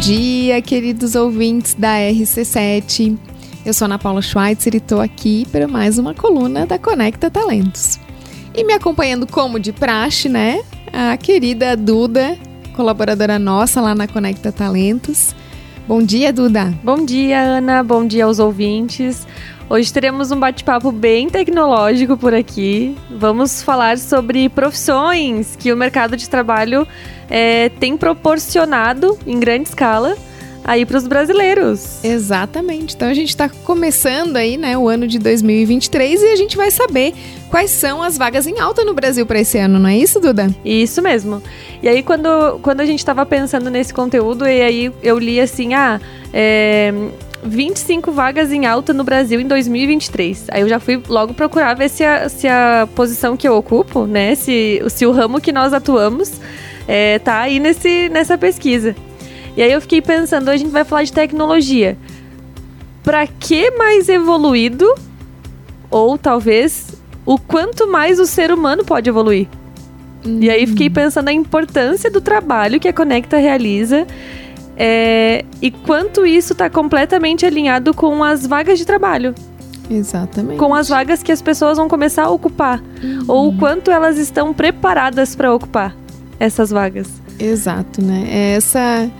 dia, queridos ouvintes da RC7. Eu sou Ana Paula Schweitzer e estou aqui para mais uma coluna da Conecta Talentos. E me acompanhando como de praxe, né? A querida Duda, colaboradora nossa lá na Conecta Talentos. Bom dia, Duda. Bom dia, Ana. Bom dia aos ouvintes. Hoje teremos um bate-papo bem tecnológico por aqui. Vamos falar sobre profissões que o mercado de trabalho é, tem proporcionado em grande escala aí para os brasileiros. Exatamente. Então a gente está começando aí, né, o ano de 2023 e a gente vai saber quais são as vagas em alta no Brasil para esse ano, não é isso, Duda? Isso mesmo. E aí quando, quando a gente estava pensando nesse conteúdo e aí eu li assim, ah, é, 25 vagas em alta no Brasil em 2023. Aí eu já fui logo procurar ver se a, se a posição que eu ocupo, né, se, se o ramo que nós atuamos é, tá aí nesse, nessa pesquisa. E aí eu fiquei pensando, hoje a gente vai falar de tecnologia. Para que mais evoluído ou talvez o quanto mais o ser humano pode evoluir? E aí fiquei pensando na importância do trabalho que a Conecta realiza é, e quanto isso está completamente alinhado com as vagas de trabalho. Exatamente. Com as vagas que as pessoas vão começar a ocupar. Uhum. Ou o quanto elas estão preparadas para ocupar essas vagas. Exato, né? É essa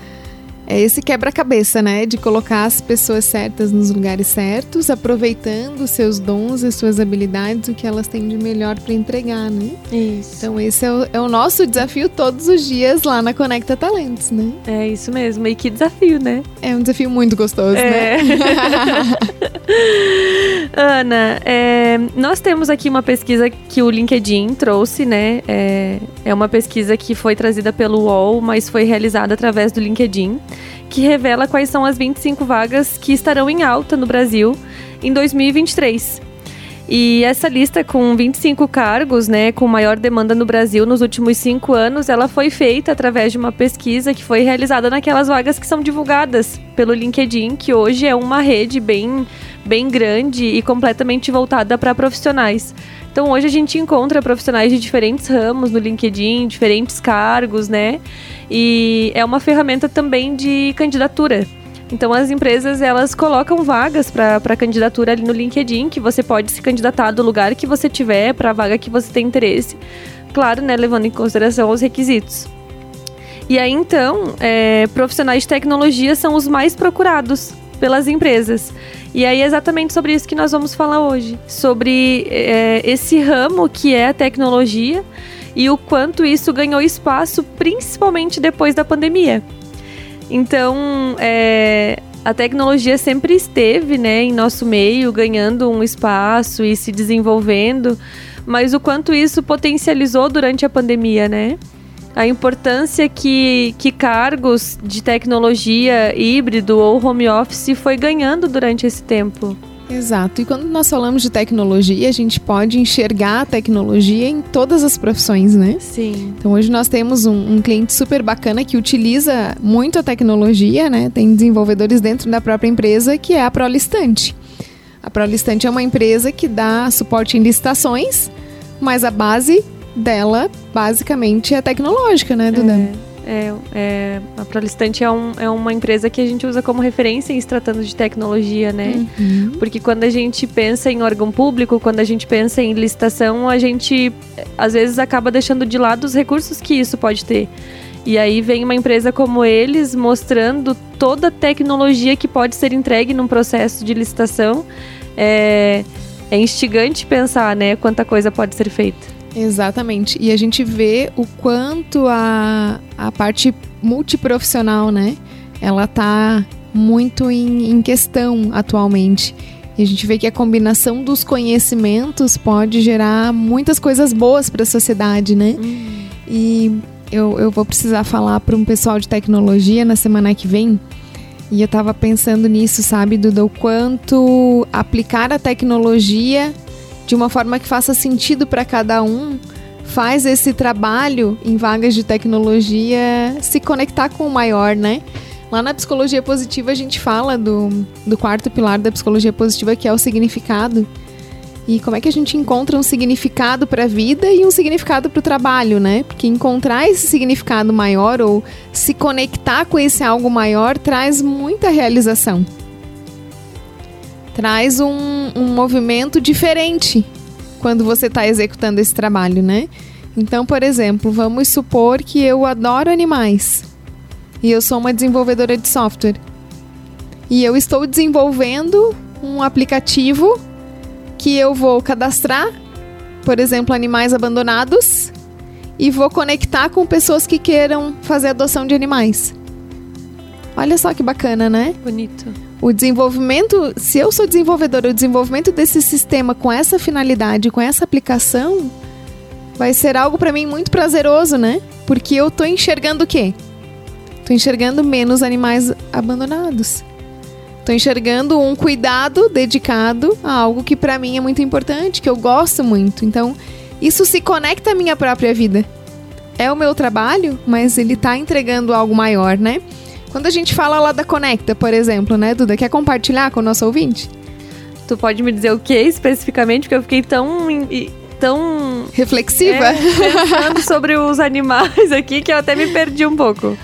é esse quebra-cabeça, né? De colocar as pessoas certas nos lugares certos, aproveitando os seus dons e suas habilidades, o que elas têm de melhor para entregar, né? Isso. Então, esse é o, é o, nosso desafio todos os dias lá na Conecta Talentos, né? É isso mesmo. E que desafio, né? É um desafio muito gostoso, é. né? Ana, é, nós temos aqui uma pesquisa que o LinkedIn trouxe, né? É, é uma pesquisa que foi trazida pelo UOL, mas foi realizada através do LinkedIn que revela quais são as 25 vagas que estarão em alta no Brasil em 2023. E essa lista com 25 cargos, né, com maior demanda no Brasil nos últimos cinco anos, ela foi feita através de uma pesquisa que foi realizada naquelas vagas que são divulgadas pelo LinkedIn, que hoje é uma rede bem, bem grande e completamente voltada para profissionais. Então hoje a gente encontra profissionais de diferentes ramos no LinkedIn, diferentes cargos, né? E é uma ferramenta também de candidatura. Então as empresas elas colocam vagas para candidatura ali no LinkedIn, que você pode se candidatar do lugar que você tiver para a vaga que você tem interesse. Claro, né, levando em consideração os requisitos. E aí então, é, profissionais de tecnologia são os mais procurados pelas empresas. E aí é exatamente sobre isso que nós vamos falar hoje. Sobre é, esse ramo que é a tecnologia e o quanto isso ganhou espaço, principalmente depois da pandemia. Então, é, a tecnologia sempre esteve né, em nosso meio, ganhando um espaço e se desenvolvendo, mas o quanto isso potencializou durante a pandemia, né? A importância que, que cargos de tecnologia híbrido ou home office foi ganhando durante esse tempo. Exato. E quando nós falamos de tecnologia, a gente pode enxergar a tecnologia em todas as profissões, né? Sim. Então hoje nós temos um, um, cliente super bacana que utiliza muito a tecnologia, né? Tem desenvolvedores dentro da própria empresa que é a Prolistante. A Prolistante é uma empresa que dá suporte em licitações, mas a base dela, basicamente, é tecnológica, né, Duda? É. É, é, a Prolistante é, um, é uma empresa que a gente usa como referência em se tratando de tecnologia, né? Uhum. Porque quando a gente pensa em órgão público, quando a gente pensa em licitação, a gente às vezes acaba deixando de lado os recursos que isso pode ter. E aí vem uma empresa como eles mostrando toda a tecnologia que pode ser entregue num processo de licitação. É, é instigante pensar, né, quanta coisa pode ser feita. Exatamente. E a gente vê o quanto a, a parte multiprofissional, né? Ela tá muito em, em questão atualmente. E a gente vê que a combinação dos conhecimentos pode gerar muitas coisas boas para a sociedade, né? Uhum. E eu, eu vou precisar falar para um pessoal de tecnologia na semana que vem. E eu estava pensando nisso, sabe, Duda? O quanto aplicar a tecnologia de uma forma que faça sentido para cada um, faz esse trabalho em vagas de tecnologia se conectar com o maior, né? Lá na psicologia positiva a gente fala do, do quarto pilar da psicologia positiva, que é o significado. E como é que a gente encontra um significado para a vida e um significado para o trabalho, né? Porque encontrar esse significado maior ou se conectar com esse algo maior traz muita realização. Traz um, um movimento diferente quando você está executando esse trabalho, né? Então, por exemplo, vamos supor que eu adoro animais e eu sou uma desenvolvedora de software. E eu estou desenvolvendo um aplicativo que eu vou cadastrar, por exemplo, animais abandonados e vou conectar com pessoas que queiram fazer adoção de animais. Olha só que bacana, né? Bonito. O desenvolvimento, se eu sou desenvolvedora, o desenvolvimento desse sistema com essa finalidade, com essa aplicação, vai ser algo para mim muito prazeroso, né? Porque eu tô enxergando o quê? Tô enxergando menos animais abandonados. Tô enxergando um cuidado dedicado a algo que para mim é muito importante, que eu gosto muito. Então, isso se conecta à minha própria vida. É o meu trabalho, mas ele tá entregando algo maior, né? Quando a gente fala lá da Conecta, por exemplo, né, Duda, quer compartilhar com o nosso ouvinte? Tu pode me dizer o que especificamente? Porque eu fiquei tão tão reflexiva é, pensando sobre os animais aqui que eu até me perdi um pouco.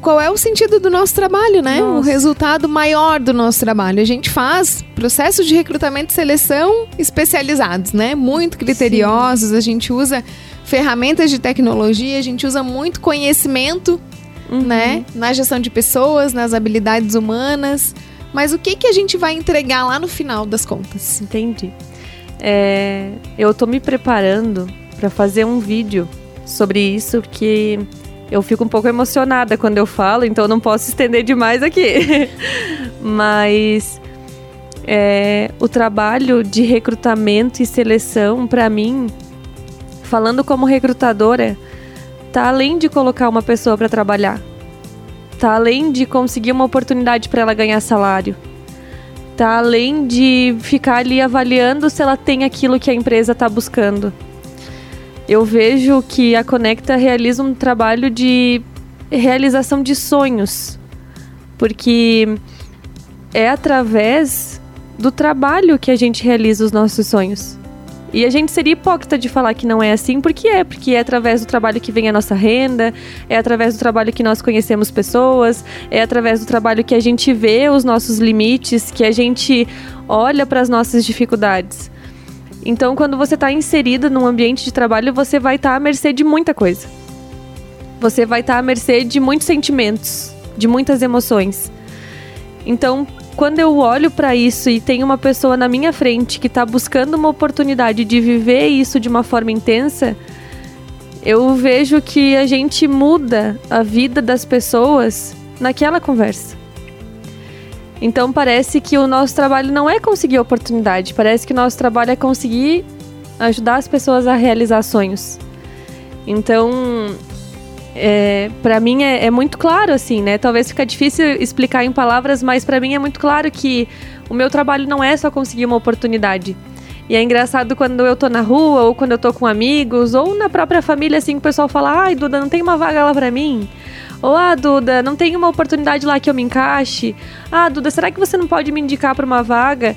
Qual é o sentido do nosso trabalho, né? Nossa. O resultado maior do nosso trabalho. A gente faz processos de recrutamento e seleção especializados, né? Muito criteriosos. Sim. A gente usa ferramentas de tecnologia, a gente usa muito conhecimento, uhum. né? Na gestão de pessoas, nas habilidades humanas. Mas o que, que a gente vai entregar lá no final das contas? Entendi. É, eu tô me preparando para fazer um vídeo sobre isso, porque eu fico um pouco emocionada quando eu falo, então eu não posso estender demais aqui. Mas é, o trabalho de recrutamento e seleção, para mim, falando como recrutadora, tá além de colocar uma pessoa para trabalhar, tá além de conseguir uma oportunidade para ela ganhar salário tá? Além de ficar ali avaliando se ela tem aquilo que a empresa está buscando. Eu vejo que a Conecta realiza um trabalho de realização de sonhos, porque é através do trabalho que a gente realiza os nossos sonhos. E a gente seria hipócrita de falar que não é assim, porque é, porque é através do trabalho que vem a nossa renda, é através do trabalho que nós conhecemos pessoas, é através do trabalho que a gente vê os nossos limites, que a gente olha para as nossas dificuldades. Então, quando você está inserida num ambiente de trabalho, você vai estar tá à mercê de muita coisa. Você vai estar tá à mercê de muitos sentimentos, de muitas emoções. Então, quando eu olho para isso e tem uma pessoa na minha frente que está buscando uma oportunidade de viver isso de uma forma intensa, eu vejo que a gente muda a vida das pessoas naquela conversa. Então parece que o nosso trabalho não é conseguir oportunidade, parece que o nosso trabalho é conseguir ajudar as pessoas a realizar sonhos. Então, é, para mim é, é, muito claro assim, né? Talvez fica difícil explicar em palavras, mas para mim é muito claro que o meu trabalho não é só conseguir uma oportunidade. E é engraçado quando eu tô na rua ou quando eu tô com amigos ou na própria família assim, o pessoal fala: "Ai, Duda, não tem uma vaga lá para mim?" Ou ah, Duda, não tem uma oportunidade lá que eu me encaixe? Ah, Duda, será que você não pode me indicar para uma vaga?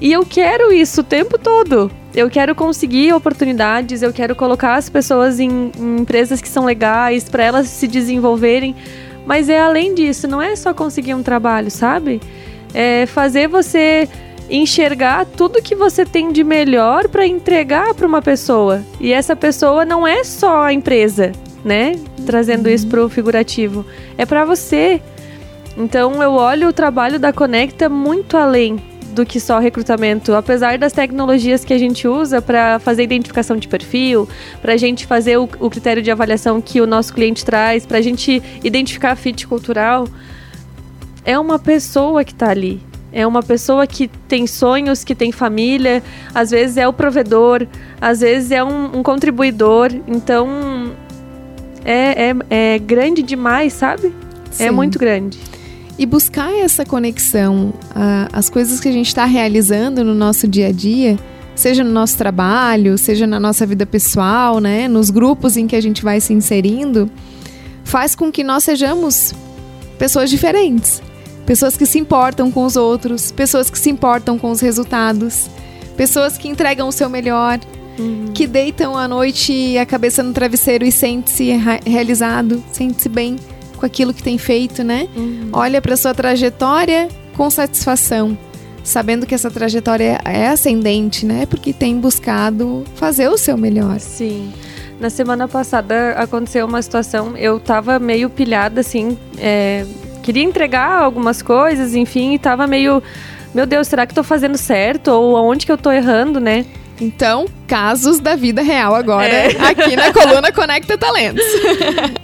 E eu quero isso o tempo todo. Eu quero conseguir oportunidades, eu quero colocar as pessoas em, em empresas que são legais, para elas se desenvolverem. Mas é além disso, não é só conseguir um trabalho, sabe? É fazer você enxergar tudo que você tem de melhor para entregar para uma pessoa. E essa pessoa não é só a empresa, né? Trazendo uhum. isso pro figurativo. É para você. Então eu olho o trabalho da Conecta muito além do que só recrutamento. Apesar das tecnologias que a gente usa para fazer identificação de perfil, para a gente fazer o, o, critério de avaliação que o nosso cliente traz, para a gente identificar fit cultural, é uma pessoa que está ali. É uma pessoa que tem sonhos, que tem família, às vezes é o provedor, às vezes é um, um contribuidor. Então, é, é, é grande demais, sabe? É Sim. É muito grande. E buscar essa conexão, as coisas que a gente está realizando no nosso dia a dia, seja no nosso trabalho, seja na nossa vida pessoal, né, nos grupos em que a gente vai se inserindo, faz com que nós sejamos pessoas diferentes, pessoas que se importam com os outros, pessoas que se importam com os resultados, Pessoas que entregam o seu melhor, uhum. que deitam à noite a cabeça no travesseiro e sente-se realizado, sente-se bem com aquilo que tem feito, né? Uhum. Olha para sua trajetória com satisfação, sabendo que essa trajetória é ascendente, né? Porque tem buscado fazer o seu melhor. Sim. Na semana passada aconteceu uma situação, eu tava meio pilhada, assim, é, queria entregar algumas coisas, enfim, e tava meio. Meu Deus, será que tô fazendo certo? Ou aonde que eu tô errando, né? Então, casos da vida real agora, é. aqui na coluna Conecta Talentos.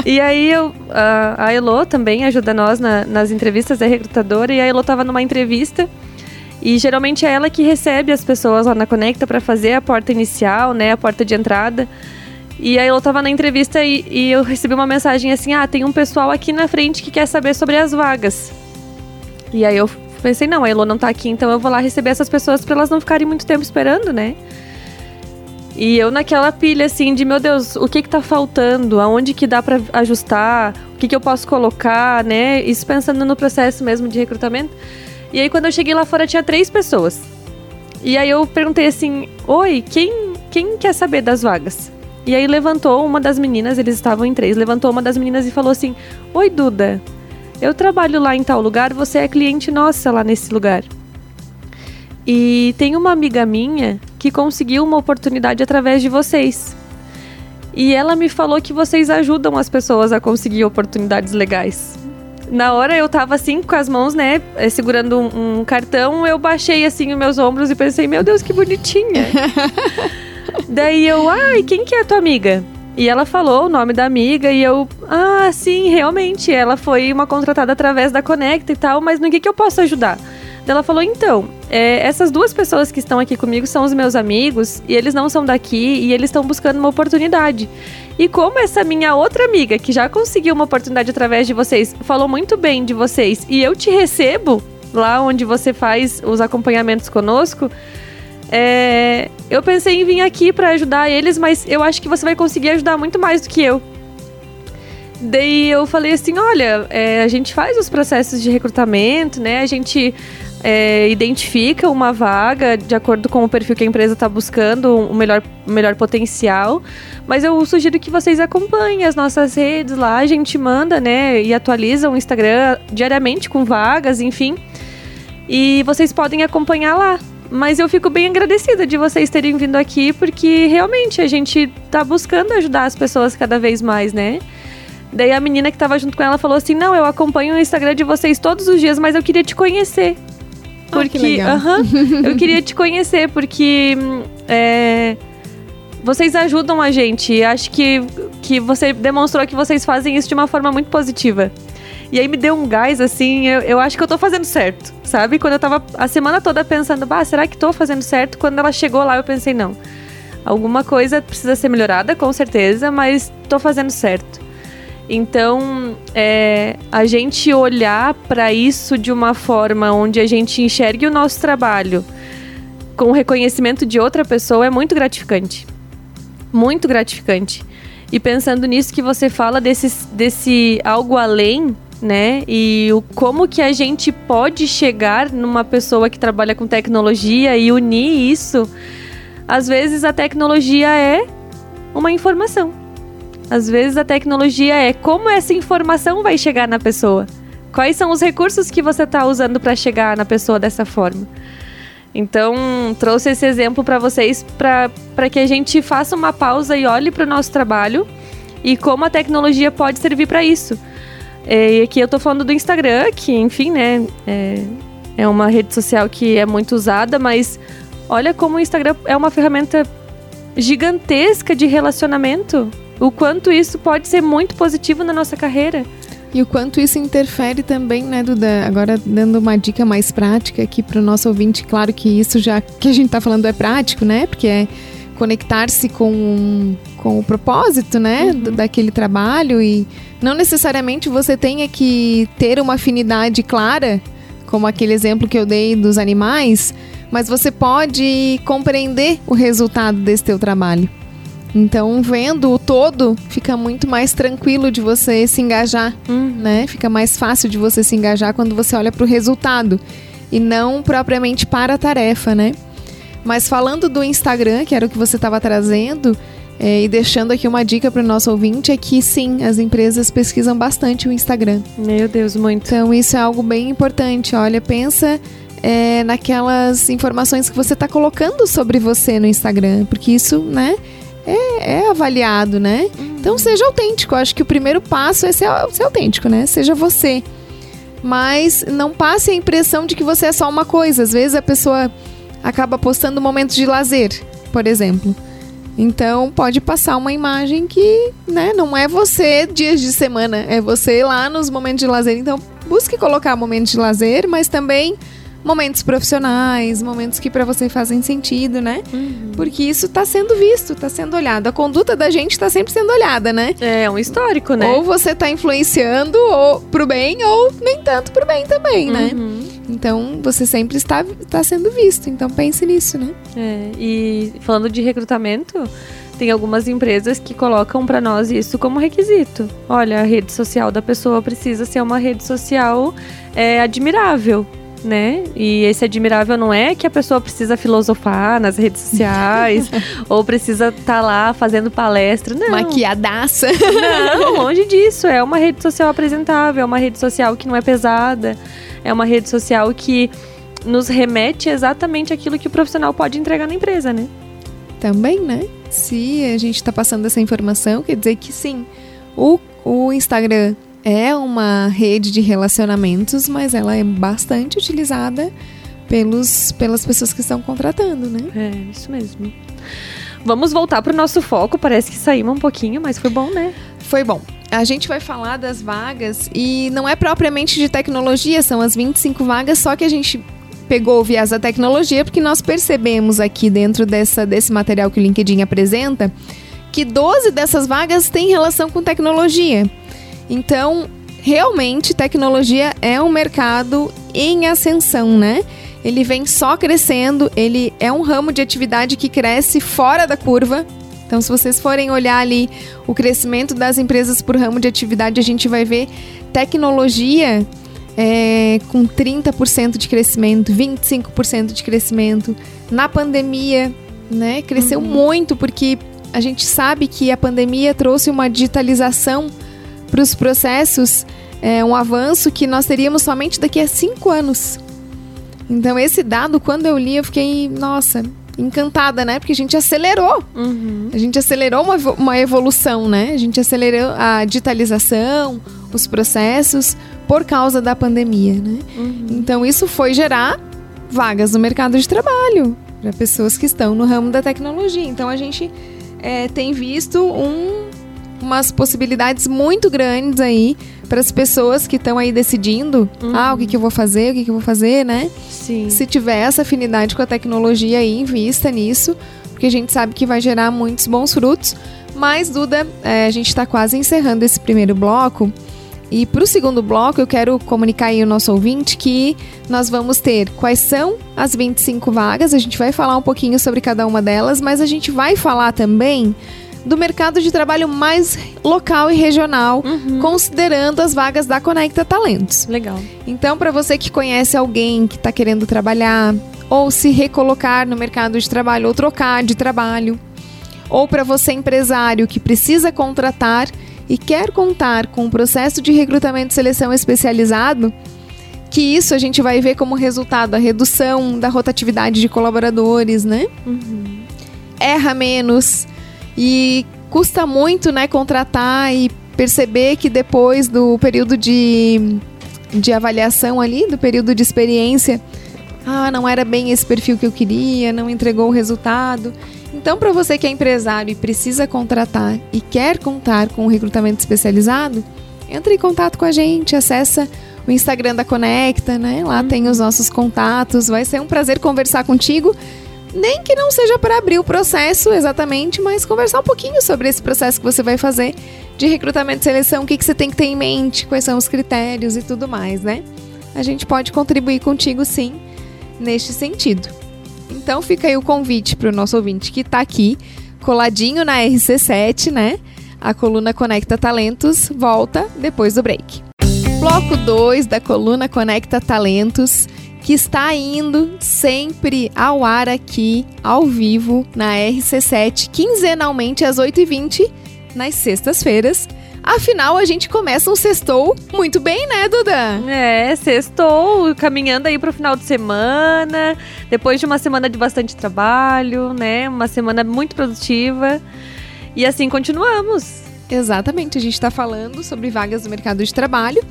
e aí eu, a, a Elo também ajuda nós na, nas entrevistas, é recrutadora, e a Elo tava numa entrevista. E geralmente é ela que recebe as pessoas lá na Conecta para fazer a porta inicial, né, a porta de entrada. E aí eu tava na entrevista e, e, eu recebi uma mensagem assim: ah, tem um pessoal aqui na frente que quer saber sobre as vagas. E aí eu pensei, não, a Elo não tá aqui, então eu vou lá receber essas pessoas para elas não ficarem muito tempo esperando, né? E eu naquela pilha assim de, meu Deus, o que que tá faltando? Aonde que dá para ajustar? O que que eu posso colocar, né? Isso pensando no processo mesmo de recrutamento. E aí quando eu cheguei lá fora tinha três pessoas. E aí eu perguntei assim: "Oi, quem quem quer saber das vagas?" E aí levantou uma das meninas, eles estavam em três, levantou uma das meninas e falou assim: Oi, Duda, eu trabalho lá em tal lugar, você é cliente nossa lá nesse lugar. E tem uma amiga minha que conseguiu uma oportunidade através de vocês. E ela me falou que vocês ajudam as pessoas a conseguir oportunidades legais. Na hora eu tava assim, com as mãos, né, eh, segurando um, um cartão, eu baixei assim os meus ombros e pensei, meu Deus, que bonitinha. Daí eu, ai, quem que é a tua amiga? E ela falou o nome da amiga e eu, ah, sim, realmente, ela foi uma contratada através da Conecta e tal, mas no que, que eu posso ajudar? Ela falou, então, é, essas duas pessoas que estão aqui comigo são os meus amigos e eles não são daqui e eles estão buscando uma oportunidade. E como essa minha outra amiga, que já conseguiu uma oportunidade através de vocês, falou muito bem de vocês e eu te recebo lá onde você faz os acompanhamentos conosco, é, eu pensei em vir aqui para ajudar eles, mas eu acho que você vai conseguir ajudar muito mais do que eu. Daí eu falei assim, olha, é, a gente faz os processos de recrutamento, né? A gente é, identifica uma vaga de acordo com o perfil que a empresa está buscando, o um melhor, melhor potencial. Mas eu sugiro que vocês acompanhem as nossas redes lá, a gente manda, né? E atualiza o Instagram diariamente com vagas, enfim. E vocês podem acompanhar lá. Mas eu fico bem agradecida de vocês terem vindo aqui, porque realmente a gente tá buscando ajudar as pessoas cada vez mais, né? Daí a menina que tava junto com ela falou assim: Não, eu acompanho o Instagram de vocês todos os dias, mas eu queria te conhecer. Porque. Ah, uh -huh, eu queria te conhecer, porque. É, vocês ajudam a gente. Acho que, que você demonstrou que vocês fazem isso de uma forma muito positiva. E aí me deu um gás, assim, eu, eu acho que eu tô fazendo certo, sabe? Quando eu tava a semana toda pensando, bah, será que tô fazendo certo? Quando ela chegou lá, eu pensei, não. Alguma coisa precisa ser melhorada, com certeza, mas tô fazendo certo. Então, é, a gente olhar para isso de uma forma onde a gente enxergue o nosso trabalho com o reconhecimento de outra pessoa é muito gratificante. Muito gratificante. E pensando nisso que você fala desse, desse algo além, né? E o como que a gente pode chegar numa pessoa que trabalha com tecnologia e unir isso. Às vezes a tecnologia é uma informação. Às vezes a tecnologia é como essa informação vai chegar na pessoa. Quais são os recursos que você está usando para chegar na pessoa dessa forma? Então, trouxe esse exemplo para vocês para que a gente faça uma pausa e olhe para o nosso trabalho e como a tecnologia pode servir para isso. É, e aqui eu tô falando do Instagram, que, enfim, né, é, é uma rede social que é muito usada, mas olha como o Instagram é uma ferramenta gigantesca de relacionamento. O quanto isso pode ser muito positivo na nossa carreira. E o quanto isso interfere também, né, Duda? Agora, dando uma dica mais prática aqui para o nosso ouvinte, claro que isso já que a gente está falando é prático, né? Porque é conectar-se com, com o propósito, né, uhum. daquele trabalho e não necessariamente você tenha que ter uma afinidade clara, como aquele exemplo que eu dei dos animais, mas você pode compreender o resultado desse teu trabalho. Então, vendo o todo, fica muito mais tranquilo de você se engajar, uhum. né? Fica mais fácil de você se engajar quando você olha para o resultado e não propriamente para a tarefa, né? Mas falando do Instagram, que era o que você estava trazendo, é, e deixando aqui uma dica para o nosso ouvinte, é que sim, as empresas pesquisam bastante o Instagram. Meu Deus, muito. Então isso é algo bem importante. Olha, pensa é, naquelas informações que você está colocando sobre você no Instagram, porque isso, né, é, é avaliado, né? Então seja autêntico. Eu acho que o primeiro passo é ser, ser autêntico, né? Seja você. Mas não passe a impressão de que você é só uma coisa. Às vezes a pessoa acaba postando momentos de lazer, por exemplo. Então pode passar uma imagem que, né, não é você dias de semana, é você lá nos momentos de lazer. Então busque colocar momentos de lazer, mas também momentos profissionais, momentos que para você fazem sentido, né? Uhum. Porque isso tá sendo visto, tá sendo olhado. A conduta da gente tá sempre sendo olhada, né? É um histórico, né? Ou você tá influenciando ou pro bem ou nem tanto pro bem também, né? uhum. Então, você sempre está, está sendo visto. Então, pense nisso, né? É, e falando de recrutamento, tem algumas empresas que colocam para nós isso como requisito. Olha, a rede social da pessoa precisa ser uma rede social é, admirável né? E esse admirável não é que a pessoa precisa filosofar nas redes sociais ou precisa estar tá lá fazendo palestra, não. Maquiadaça. Não, longe disso. É uma rede social apresentável, é uma rede social que não é pesada, é uma rede social que nos remete exatamente aquilo que o profissional pode entregar na empresa, né? Também, né? Se a gente está passando essa informação, quer dizer que sim, o, o Instagram é uma rede de relacionamentos, mas ela é bastante utilizada pelos, pelas pessoas que estão contratando, né? É, isso mesmo. Vamos voltar para o nosso foco. Parece que saímos um pouquinho, mas foi bom, né? Foi bom. A gente vai falar das vagas e não é propriamente de tecnologia, são as 25 vagas, só que a gente pegou o viés da tecnologia porque nós percebemos aqui dentro dessa, desse material que o LinkedIn apresenta que 12 dessas vagas têm relação com tecnologia. Então, realmente, tecnologia é um mercado em ascensão, né? Ele vem só crescendo, ele é um ramo de atividade que cresce fora da curva. Então, se vocês forem olhar ali o crescimento das empresas por ramo de atividade, a gente vai ver tecnologia é, com 30% de crescimento, 25% de crescimento. Na pandemia, né, cresceu uhum. muito, porque a gente sabe que a pandemia trouxe uma digitalização para os processos é um avanço que nós teríamos somente daqui a cinco anos. Então, esse dado, quando eu li, eu fiquei, nossa, encantada, né? Porque a gente acelerou. Uhum. A gente acelerou uma, uma evolução, né? A gente acelerou a digitalização, os processos, por causa da pandemia, né? Uhum. Então, isso foi gerar vagas no mercado de trabalho para pessoas que estão no ramo da tecnologia. Então, a gente é, tem visto um umas possibilidades muito grandes aí para as pessoas que estão aí decidindo, uhum. ah, o que, que eu vou fazer, o que, que eu vou fazer, né? Sim. Se tiver essa afinidade com a tecnologia aí, invista nisso, porque a gente sabe que vai gerar muitos bons frutos. Mas, Duda, é, a gente está quase encerrando esse primeiro bloco. E para o segundo bloco, eu quero comunicar aí ao nosso ouvinte que nós vamos ter quais são as 25 vagas. A gente vai falar um pouquinho sobre cada uma delas, mas a gente vai falar também do mercado de trabalho mais local e regional, uhum. considerando as vagas da Conecta Talentos. Legal. Então, para você que conhece alguém que está querendo trabalhar, ou se recolocar no mercado de trabalho, ou trocar de trabalho, ou para você empresário que precisa contratar e quer contar com um processo de recrutamento e seleção especializado, que isso a gente vai ver como resultado a redução da rotatividade de colaboradores, né? Uhum. Erra menos, e custa muito, né, contratar e perceber que depois do período de, de avaliação ali, do período de experiência, ah, não era bem esse perfil que eu queria, não entregou o resultado. Então, para você que é empresário e precisa contratar e quer contar com um recrutamento especializado, entre em contato com a gente, acessa o Instagram da Conecta, né? Lá uhum. tem os nossos contatos. Vai ser um prazer conversar contigo nem que não seja para abrir o processo exatamente, mas conversar um pouquinho sobre esse processo que você vai fazer de recrutamento e seleção, o que, que você tem que ter em mente, quais são os critérios e tudo mais, né? A gente pode contribuir contigo sim neste sentido. Então fica aí o convite para o nosso ouvinte que está aqui, coladinho na RC7, né? A coluna Conecta Talentos volta depois do break. Bloco 2 da coluna Conecta Talentos que está indo sempre ao ar aqui, ao vivo, na RC7, quinzenalmente às 8h20, nas sextas-feiras. Afinal, a gente começa um sextou muito bem, né, Duda? É, sextou, caminhando aí pro final de semana, depois de uma semana de bastante trabalho, né? Uma semana muito produtiva. E assim continuamos. Exatamente, a gente está falando sobre vagas no mercado de trabalho.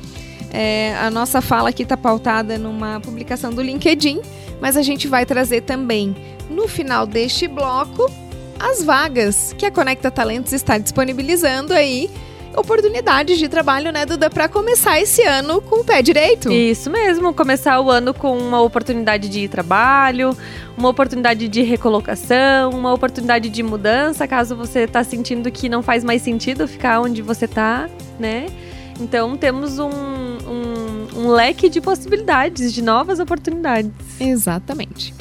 É, a nossa fala aqui está pautada numa publicação do LinkedIn, mas a gente vai trazer também no final deste bloco as vagas que a Conecta Talentos está disponibilizando aí oportunidades de trabalho, né, Duda, para começar esse ano com o pé direito. Isso mesmo, começar o ano com uma oportunidade de trabalho, uma oportunidade de recolocação, uma oportunidade de mudança, caso você está sentindo que não faz mais sentido ficar onde você está, né? Então temos um, um, um leque de possibilidades, de novas oportunidades. Exatamente.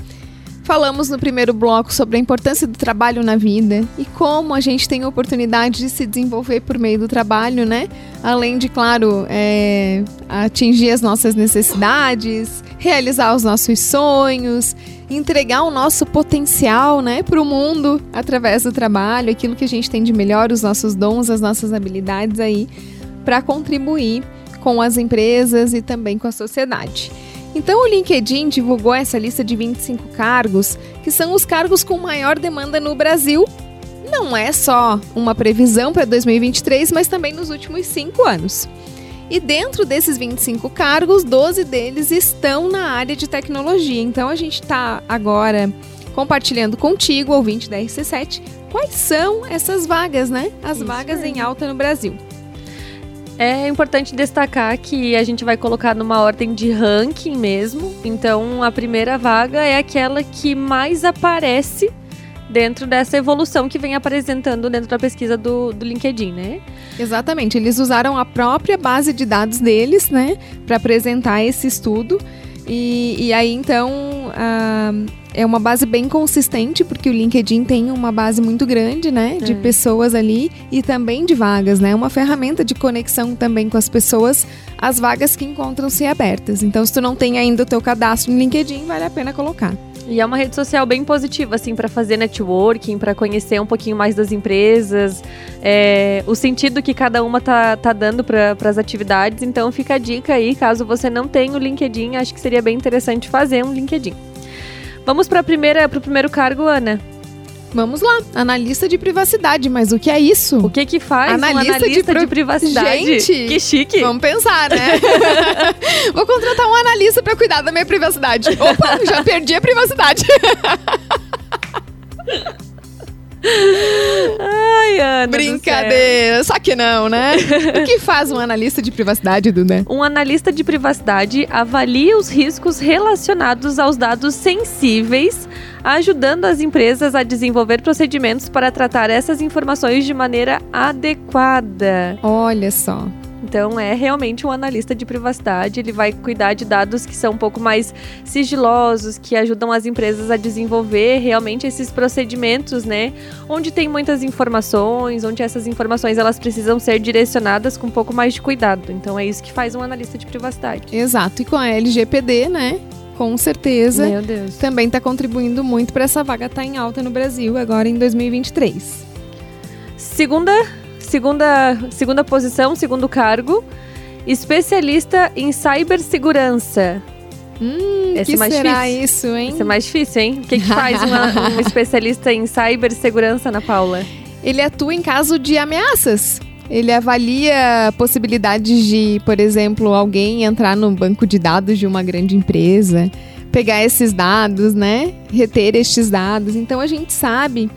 Falamos no primeiro bloco sobre a importância do trabalho na vida e como a gente tem a oportunidade de se desenvolver por meio do trabalho, né? Além de, claro, é, atingir as nossas necessidades, realizar os nossos sonhos, entregar o nosso potencial, né, para o mundo através do trabalho, aquilo que a gente tem de melhor, os nossos dons, as nossas habilidades aí, para contribuir com as empresas e também com a sociedade. Então, o LinkedIn divulgou essa lista de 25 cargos, que são os cargos com maior demanda no Brasil. Não é só uma previsão para 2023, mas também nos últimos cinco anos. E dentro desses 25 cargos, 12 deles estão na área de tecnologia. Então, a gente está agora compartilhando contigo, ouvinte da RC7, quais são essas vagas, né? As Isso vagas é. em alta no Brasil. É importante destacar que a gente vai colocar numa ordem de ranking mesmo. Então, a primeira vaga é aquela que mais aparece dentro dessa evolução que vem apresentando dentro da pesquisa do, do LinkedIn, né? Exatamente. Eles usaram a própria base de dados deles, né, para apresentar esse estudo. E, e aí, então, uh, é uma base bem consistente, porque o LinkedIn tem uma base muito grande, né? De é. pessoas ali e também de vagas, né? Uma ferramenta de conexão também com as pessoas, as vagas que encontram-se abertas. Então, se tu não tem ainda o teu cadastro no LinkedIn, vale a pena colocar. E é uma rede social bem positiva, assim, para fazer networking, para conhecer um pouquinho mais das empresas, é, o sentido que cada uma tá, tá dando para as atividades. Então fica a dica aí, caso você não tenha o LinkedIn, acho que seria bem interessante fazer um LinkedIn. Vamos para o primeiro cargo, Ana. Vamos lá, analista de privacidade, mas o que é isso? O que que faz analista, um analista de, de, privacidade? Gente, que chique. Vamos pensar, né? Vou contratar um analista para cuidar da minha privacidade. Opa, já perdi a privacidade. Ai, Ana. Brincadeira. Só que não, né? o que faz um analista de privacidade, Duda? Um analista de privacidade avalia os riscos relacionados aos dados sensíveis, ajudando as empresas a desenvolver procedimentos para tratar essas informações de maneira adequada. Olha só. Então é realmente um analista de privacidade, ele vai cuidar de dados que são um pouco mais sigilosos, que ajudam as empresas a desenvolver realmente esses procedimentos, né? Onde tem muitas informações, onde essas informações elas precisam ser direcionadas com um pouco mais de cuidado. Então é isso que faz um analista de privacidade. Exato, e com a LGPD, né? Com certeza. Meu Deus. Também está contribuindo muito para essa vaga estar tá em alta no Brasil agora em 2023. Segunda segunda, segunda posição, segundo cargo, especialista em cibersegurança. Hum, Esse que é mais será difícil. isso, hein? Esse é mais difícil, hein? O que, que faz uma, um especialista em cibersegurança, Ana Paula? Ele atua em caso de ameaças. Ele avalia possibilidades de, por exemplo, alguém entrar no banco de dados de uma grande empresa, pegar esses dados, né? Reter estes dados. Então a gente sabe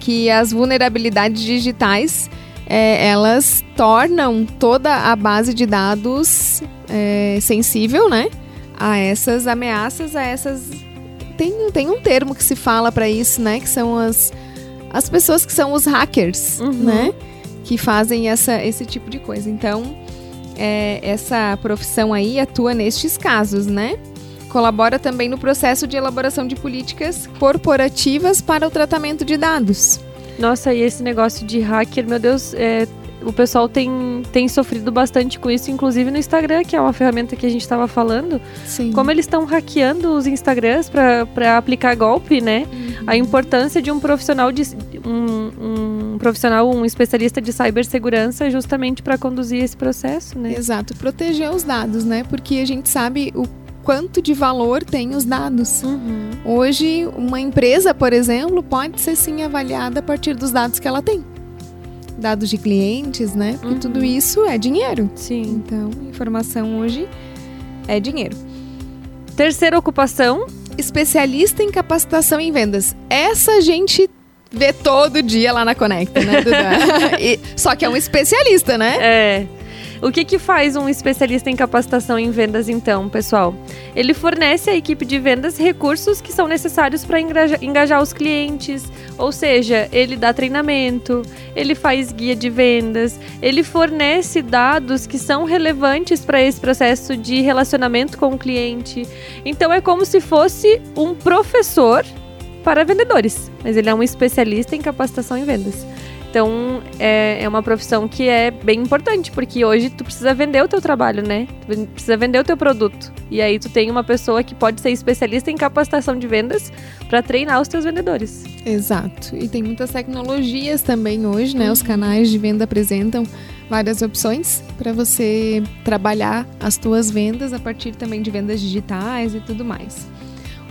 que as vulnerabilidades digitais é, elas tornam toda a base de dados é, sensível, né? A essas ameaças, a essas. Tem, tem um termo que se fala para isso, né? Que são as, as pessoas que são os hackers, uhum. né? Que fazem essa, esse tipo de coisa. Então, é, essa profissão aí atua nestes casos, né? Colabora também no processo de elaboração de políticas corporativas para o tratamento de dados. Nossa, e esse negócio de hacker, meu Deus, é, o pessoal tem, tem sofrido bastante com isso, inclusive no Instagram, que é uma ferramenta que a gente estava falando. Sim. Como eles estão hackeando os Instagrams para aplicar golpe, né? Uhum. A importância de um profissional de um, um profissional, um especialista de cibersegurança justamente para conduzir esse processo, né? Exato, proteger os dados, né? Porque a gente sabe o quanto de valor tem os dados. Uhum. Hoje, uma empresa, por exemplo, pode ser sim avaliada a partir dos dados que ela tem. Dados de clientes, né? Porque uhum. tudo isso é dinheiro. Sim. Então, informação hoje é dinheiro. Terceira ocupação: especialista em capacitação em vendas. Essa a gente vê todo dia lá na Conecta, né, Duda? e, só que é um especialista, né? É. O que, que faz um especialista em capacitação em vendas, então, pessoal? Ele fornece à equipe de vendas recursos que são necessários para engajar os clientes, ou seja, ele dá treinamento, ele faz guia de vendas, ele fornece dados que são relevantes para esse processo de relacionamento com o cliente. Então, é como se fosse um professor para vendedores, mas ele é um especialista em capacitação em vendas. Então, é, é uma profissão que é bem importante, porque hoje tu precisa vender o teu trabalho, né? Tu precisa vender o teu produto. E aí tu tem uma pessoa que pode ser especialista em capacitação de vendas para treinar os teus vendedores. Exato. E tem muitas tecnologias também hoje, né? Os canais de venda apresentam várias opções para você trabalhar as tuas vendas a partir também de vendas digitais e tudo mais.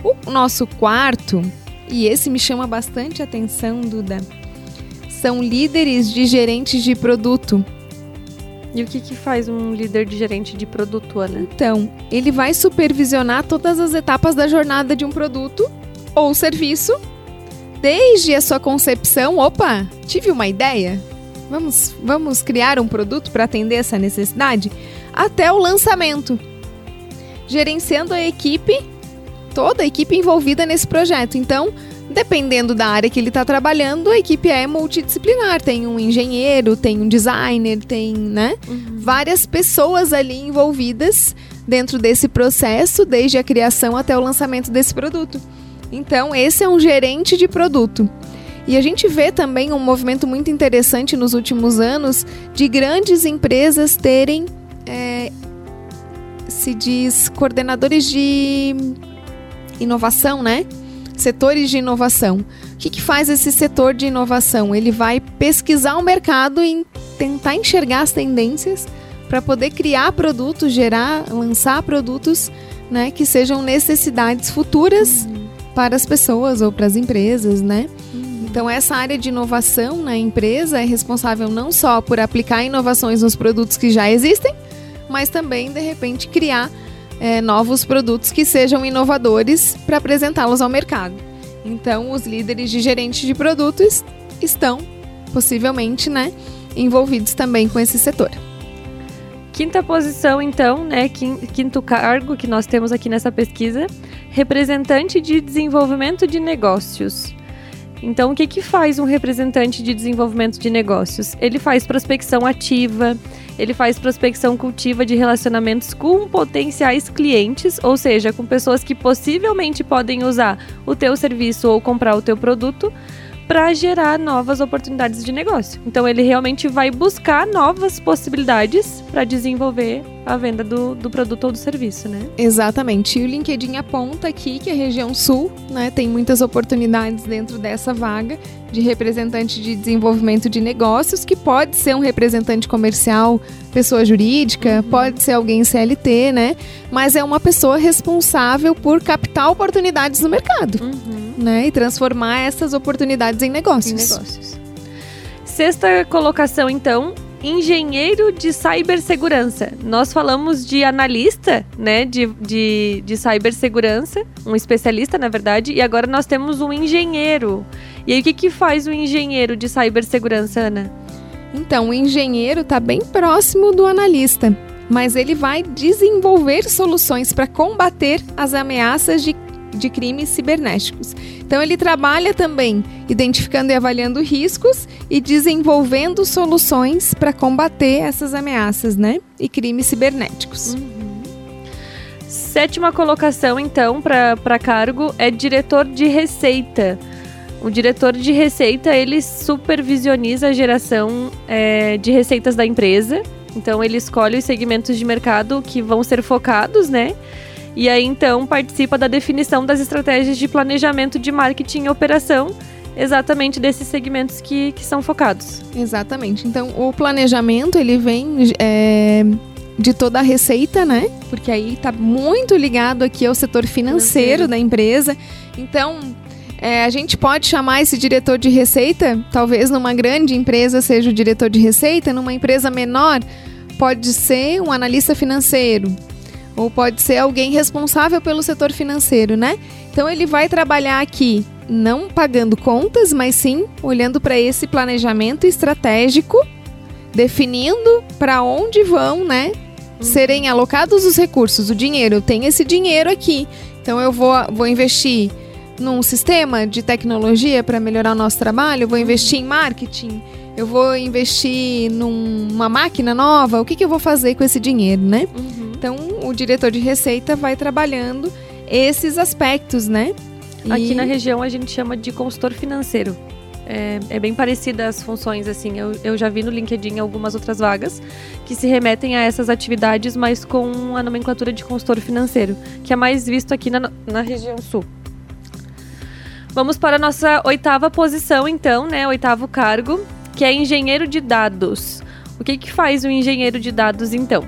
O nosso quarto, e esse me chama bastante atenção, Duda, são líderes de gerentes de produto. E o que, que faz um líder de gerente de produto, Ana? Então, ele vai supervisionar todas as etapas da jornada de um produto ou serviço, desde a sua concepção. Opa, tive uma ideia. Vamos, vamos criar um produto para atender essa necessidade? Até o lançamento. Gerenciando a equipe, toda a equipe envolvida nesse projeto. Então, Dependendo da área que ele está trabalhando, a equipe é multidisciplinar. Tem um engenheiro, tem um designer, tem né, uhum. várias pessoas ali envolvidas dentro desse processo, desde a criação até o lançamento desse produto. Então, esse é um gerente de produto. E a gente vê também um movimento muito interessante nos últimos anos de grandes empresas terem, é, se diz, coordenadores de inovação, né? Setores de inovação. O que, que faz esse setor de inovação? Ele vai pesquisar o mercado e tentar enxergar as tendências para poder criar produtos, gerar, lançar produtos né, que sejam necessidades futuras uhum. para as pessoas ou para as empresas, né? Uhum. Então essa área de inovação na empresa é responsável não só por aplicar inovações nos produtos que já existem, mas também de repente criar é, novos produtos que sejam inovadores para apresentá-los ao mercado. Então, os líderes de gerentes de produtos estão possivelmente né, envolvidos também com esse setor. Quinta posição, então, né, quinto cargo que nós temos aqui nessa pesquisa, representante de desenvolvimento de negócios. Então, o que, que faz um representante de desenvolvimento de negócios? Ele faz prospecção ativa, ele faz prospecção cultiva de relacionamentos com potenciais clientes, ou seja, com pessoas que possivelmente podem usar o teu serviço ou comprar o teu produto para gerar novas oportunidades de negócio. Então ele realmente vai buscar novas possibilidades para desenvolver a venda do, do produto ou do serviço, né? Exatamente. E o LinkedIn aponta aqui que a região sul né, tem muitas oportunidades dentro dessa vaga de representante de desenvolvimento de negócios, que pode ser um representante comercial, pessoa jurídica, uhum. pode ser alguém CLT, né? Mas é uma pessoa responsável por captar oportunidades no mercado. Uhum né? E transformar essas oportunidades em negócios. Em negócios. Sexta colocação, então, engenheiro de cibersegurança. Nós falamos de analista, né, de, de, de cibersegurança, um especialista, na verdade, e agora nós temos um engenheiro. E aí, o que, que faz o engenheiro de cibersegurança, Ana? Então, o engenheiro está bem próximo do analista, mas ele vai desenvolver soluções para combater as ameaças de de crimes cibernéticos. Então ele trabalha também identificando e avaliando riscos e desenvolvendo soluções para combater essas ameaças, né? E crimes cibernéticos. Uhum. Sétima colocação, então, para cargo é diretor de receita. O diretor de receita ele supervisioniza a geração é, de receitas da empresa. Então ele escolhe os segmentos de mercado que vão ser focados, né? E aí então participa da definição das estratégias de planejamento de marketing e operação exatamente desses segmentos que, que são focados. Exatamente. Então o planejamento ele vem é, de toda a receita, né? Porque aí está muito ligado aqui ao setor financeiro, financeiro. da empresa. Então é, a gente pode chamar esse diretor de receita, talvez numa grande empresa seja o diretor de receita, numa empresa menor pode ser um analista financeiro ou pode ser alguém responsável pelo setor financeiro, né? Então ele vai trabalhar aqui não pagando contas, mas sim olhando para esse planejamento estratégico, definindo para onde vão, né? Uhum. Serem alocados os recursos, o dinheiro. Eu tenho esse dinheiro aqui, então eu vou, vou investir num sistema de tecnologia para melhorar o nosso trabalho, vou investir em marketing, eu vou investir numa máquina nova, o que, que eu vou fazer com esse dinheiro, né? Uhum. Então, o diretor de receita vai trabalhando esses aspectos, né? E... Aqui na região a gente chama de consultor financeiro. É, é, bem parecida as funções, assim. Eu, eu já vi no LinkedIn algumas outras vagas que se remetem a essas atividades, mas com a nomenclatura de consultor financeiro, que é mais visto aqui na, na região sul. Vamos para a nossa oitava posição, então, né? Oitavo cargo, que é engenheiro de dados. O que, que faz o engenheiro de dados, então?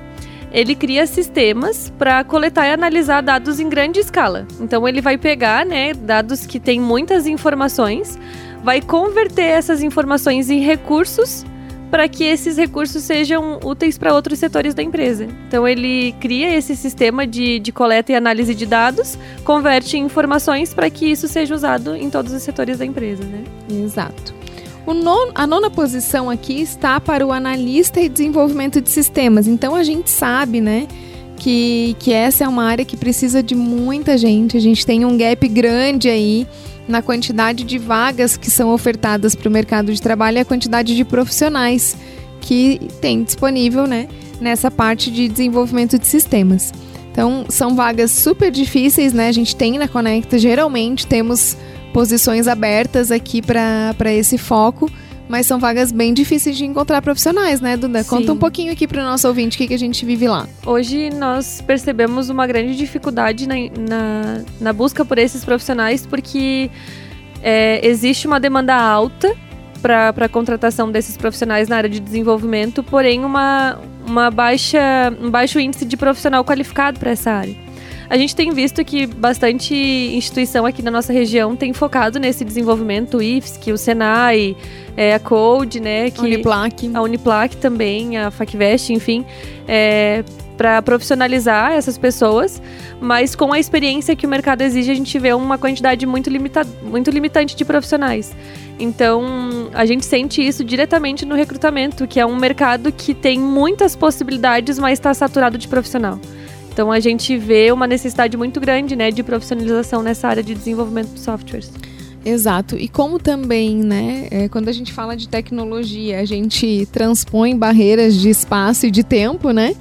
Ele cria sistemas para coletar e analisar dados em grande escala. Então, ele vai pegar né, dados que têm muitas informações, vai converter essas informações em recursos para que esses recursos sejam úteis para outros setores da empresa. Então, ele cria esse sistema de, de coleta e análise de dados, converte em informações para que isso seja usado em todos os setores da empresa, né? Exato. A nona posição aqui está para o analista e desenvolvimento de sistemas. Então, a gente sabe, né? Que, que essa é uma área que precisa de muita gente. A gente tem um gap grande aí na quantidade de vagas que são ofertadas para o mercado de trabalho e a quantidade de profissionais que tem disponível né, nessa parte de desenvolvimento de sistemas. Então, são vagas super difíceis, né? A gente tem na Conecta, geralmente temos posições abertas aqui para esse foco, mas são vagas bem difíceis de encontrar profissionais, né, Duda? Sim. Conta um pouquinho aqui para o nosso ouvinte o que, que a gente vive lá. Hoje nós percebemos uma grande dificuldade na, na, na busca por esses profissionais, porque é, existe uma demanda alta para a contratação desses profissionais na área de desenvolvimento, porém uma, uma baixa, um baixo índice de profissional qualificado para essa área. A gente tem visto que bastante instituição aqui na nossa região tem focado nesse desenvolvimento, o IFSC, o Senai, é, a Code, né? Que, a Uniplac. A Uniplac também, a FacVest, enfim. É, para profissionalizar essas pessoas, mas com a experiência que o mercado exige, a gente vê uma quantidade muito, limita muito limitante de profissionais. Então, a gente sente isso diretamente no recrutamento, que é um mercado que tem muitas possibilidades, mas está saturado de profissional. Então a gente vê uma necessidade muito grande, né, de profissionalização nessa área de desenvolvimento de softwares. Exato. E como também, né, é, quando a gente fala de tecnologia, a gente transpõe barreiras de espaço e de tempo, né?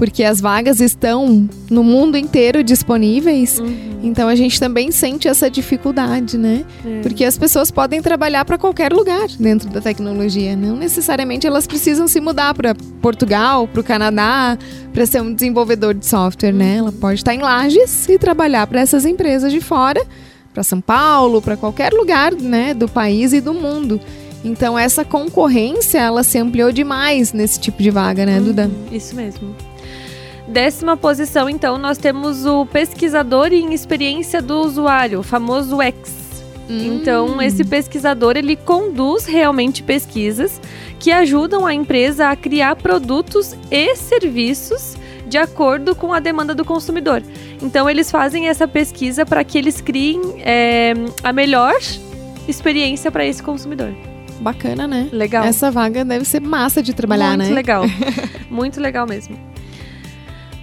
Porque as vagas estão no mundo inteiro disponíveis. Uhum. Então a gente também sente essa dificuldade, né? É. Porque as pessoas podem trabalhar para qualquer lugar dentro da tecnologia. Não necessariamente elas precisam se mudar para Portugal, para o Canadá, para ser um desenvolvedor de software, né? Ela pode estar em Lages e trabalhar para essas empresas de fora, para São Paulo, para qualquer lugar, né, do país e do mundo. Então essa concorrência ela se ampliou demais nesse tipo de vaga, né, Duda? Uhum, isso mesmo. Décima posição, então, nós temos o pesquisador em experiência do usuário, o famoso X. Hum. Então, esse pesquisador ele conduz realmente pesquisas que ajudam a empresa a criar produtos e serviços de acordo com a demanda do consumidor. Então, eles fazem essa pesquisa para que eles criem é, a melhor experiência para esse consumidor. Bacana, né? Legal. Essa vaga deve ser massa de trabalhar, Muito né? Muito legal. Muito legal mesmo.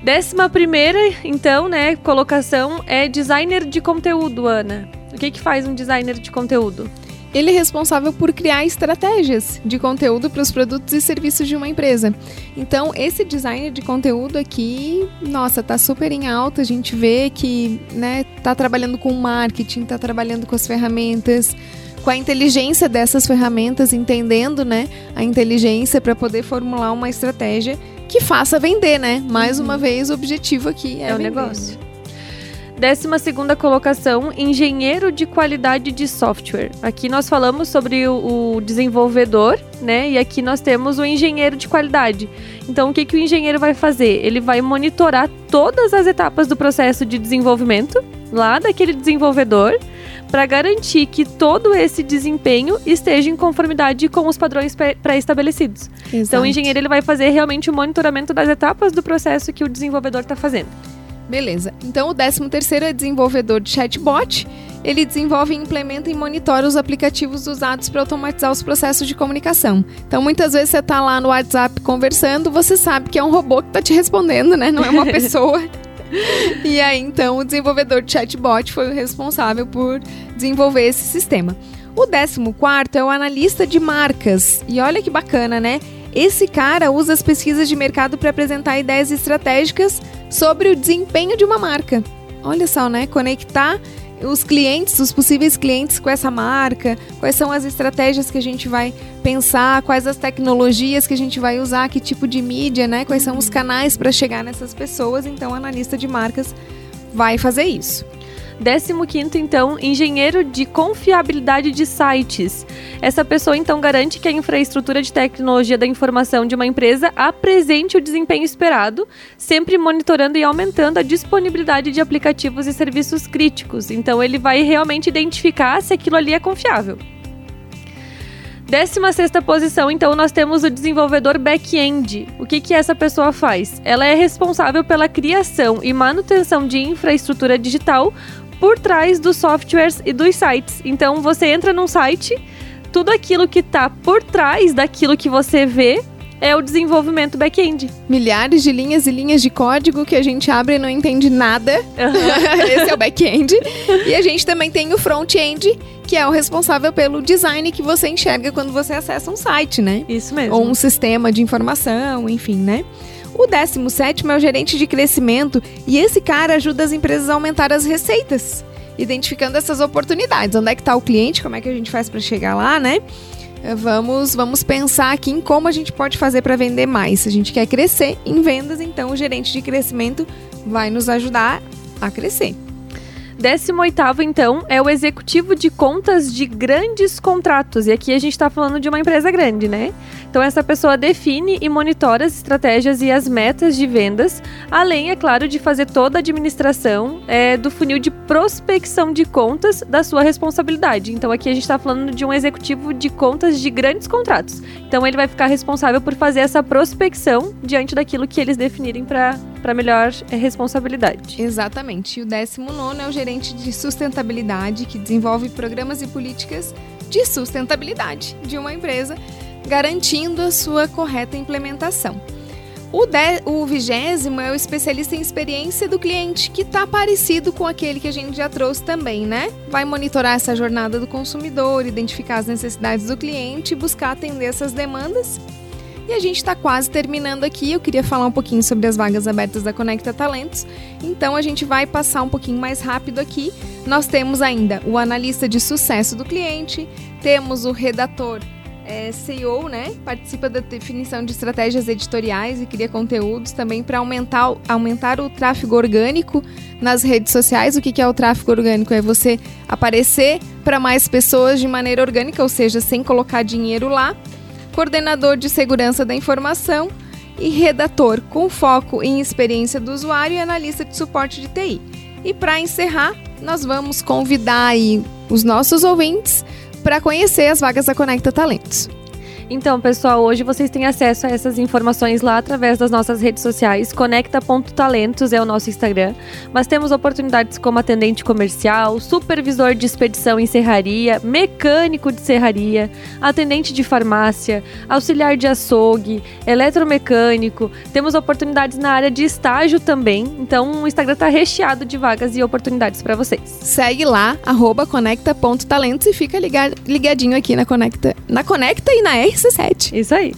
Décima primeira, então, né, colocação é designer de conteúdo, Ana. O que, que faz um designer de conteúdo? Ele é responsável por criar estratégias de conteúdo para os produtos e serviços de uma empresa. Então, esse designer de conteúdo aqui, nossa, tá super em alta. A gente vê que, né, tá trabalhando com marketing, tá trabalhando com as ferramentas, com a inteligência dessas ferramentas, entendendo, né, a inteligência para poder formular uma estratégia que faça vender, né? Mais uma vez, o objetivo aqui é, É o vender. negócio. Décima segunda colocação, engenheiro de qualidade de software. Aqui nós falamos sobre o, o desenvolvedor, né? E aqui nós temos o engenheiro de qualidade. Então, o que, que o engenheiro vai fazer? Ele vai monitorar todas as etapas do processo de desenvolvimento, lá daquele desenvolvedor, para garantir que todo esse desempenho esteja em conformidade com os padrões pré- pré-estabelecidos. Então, o engenheiro ele vai fazer realmente o monitoramento das etapas do processo que o desenvolvedor está fazendo. Beleza. Então, o 13 terceiro é desenvolvedor de chatbot. Ele desenvolve, implementa e monitora os aplicativos usados para automatizar os processos de comunicação. Então, muitas vezes você está lá no WhatsApp conversando, você sabe que é um robô que está te respondendo, né? Não é uma pessoa. E aí, então, o desenvolvedor de chatbot foi o responsável por desenvolver esse sistema. O 14 é o analista de marcas. E olha que bacana, né? Esse cara usa as pesquisas de mercado para apresentar ideias estratégicas sobre o desempenho de uma marca. Olha só, né? Conectar os clientes, os possíveis clientes com essa marca, quais são as estratégias que a gente vai pensar, quais as tecnologias que a gente vai usar, que tipo de mídia, né? Quais são os canais para chegar nessas pessoas. Então, o analista de marcas vai fazer isso. 15 então, engenheiro de confiabilidade de sites. Essa pessoa então garante que a infraestrutura de tecnologia da informação de uma empresa apresente o desempenho esperado, sempre monitorando e aumentando a disponibilidade de aplicativos e serviços críticos. Então ele vai realmente identificar se aquilo ali é confiável. 16 posição, então, nós temos o desenvolvedor back-end. O que, que essa pessoa faz? Ela é responsável pela criação e manutenção de infraestrutura digital por trás dos softwares e dos sites. Então, você entra num site, tudo aquilo que está por trás daquilo que você vê é o desenvolvimento back-end. Milhares de linhas e linhas de código que a gente abre e não entende nada. Esse é o back-end. E a gente também tem o front-end, que é o responsável pelo design que você enxerga quando você acessa um site, né? Isso mesmo. Ou um sistema de informação, enfim, né? O 17 é o gerente de crescimento e esse cara ajuda as empresas a aumentar as receitas, identificando essas oportunidades. Onde é que está o cliente? Como é que a gente faz para chegar lá, né? Eh, Vamos, vamos pensar aqui em como a gente pode fazer para vender mais. Se a gente quer crescer em vendas, então o gerente de crescimento vai nos ajudar a crescer. 18º, então, é o executivo de contas de grandes contratos. E aqui a gente está falando de uma empresa grande, né? Então, essa pessoa define e monitora as estratégias e as metas de vendas, além, é claro, de fazer toda a administração é, do funil de prospecção de contas da sua responsabilidade. Então, aqui a gente está falando de um executivo de contas de grandes contratos. Então, ele vai ficar responsável por fazer essa prospecção diante daquilo que eles definirem para melhor é, responsabilidade. Exatamente. E o 19 é o gerente de sustentabilidade, que desenvolve programas e políticas de sustentabilidade de uma empresa, garantindo a sua correta implementação. O, de, o vigésimo é o especialista em experiência do cliente, que está parecido com aquele que a gente já trouxe também, né? Vai monitorar essa jornada do consumidor, identificar as necessidades do cliente e buscar atender essas demandas. E a gente está quase terminando aqui. Eu queria falar um pouquinho sobre as vagas abertas da Conecta Talentos. Então a gente vai passar um pouquinho mais rápido aqui. Nós temos ainda o analista de sucesso do cliente, temos o redator é, CEO, né? Participa da definição de estratégias editoriais e cria conteúdos também para aumentar, aumentar o tráfego orgânico nas redes sociais. O que, que é o tráfego orgânico? É você aparecer para mais pessoas de maneira orgânica, ou seja, sem colocar dinheiro lá. Coordenador de segurança da informação e redator com foco em experiência do usuário e analista de suporte de TI. E para encerrar, nós vamos convidar os nossos ouvintes para conhecer as vagas da Conecta Talentos. Então, pessoal, hoje vocês têm acesso a essas informações lá através das nossas redes sociais. Conecta.talentos é o nosso Instagram. Mas temos oportunidades como atendente comercial, supervisor de expedição em serraria, mecânico de serraria, atendente de farmácia, auxiliar de açougue, eletromecânico. Temos oportunidades na área de estágio também. Então, o Instagram está recheado de vagas e oportunidades para vocês. Segue lá, conecta.talentos e fica ligadinho aqui na Conecta, na Conecta e na RC7. Isso aí.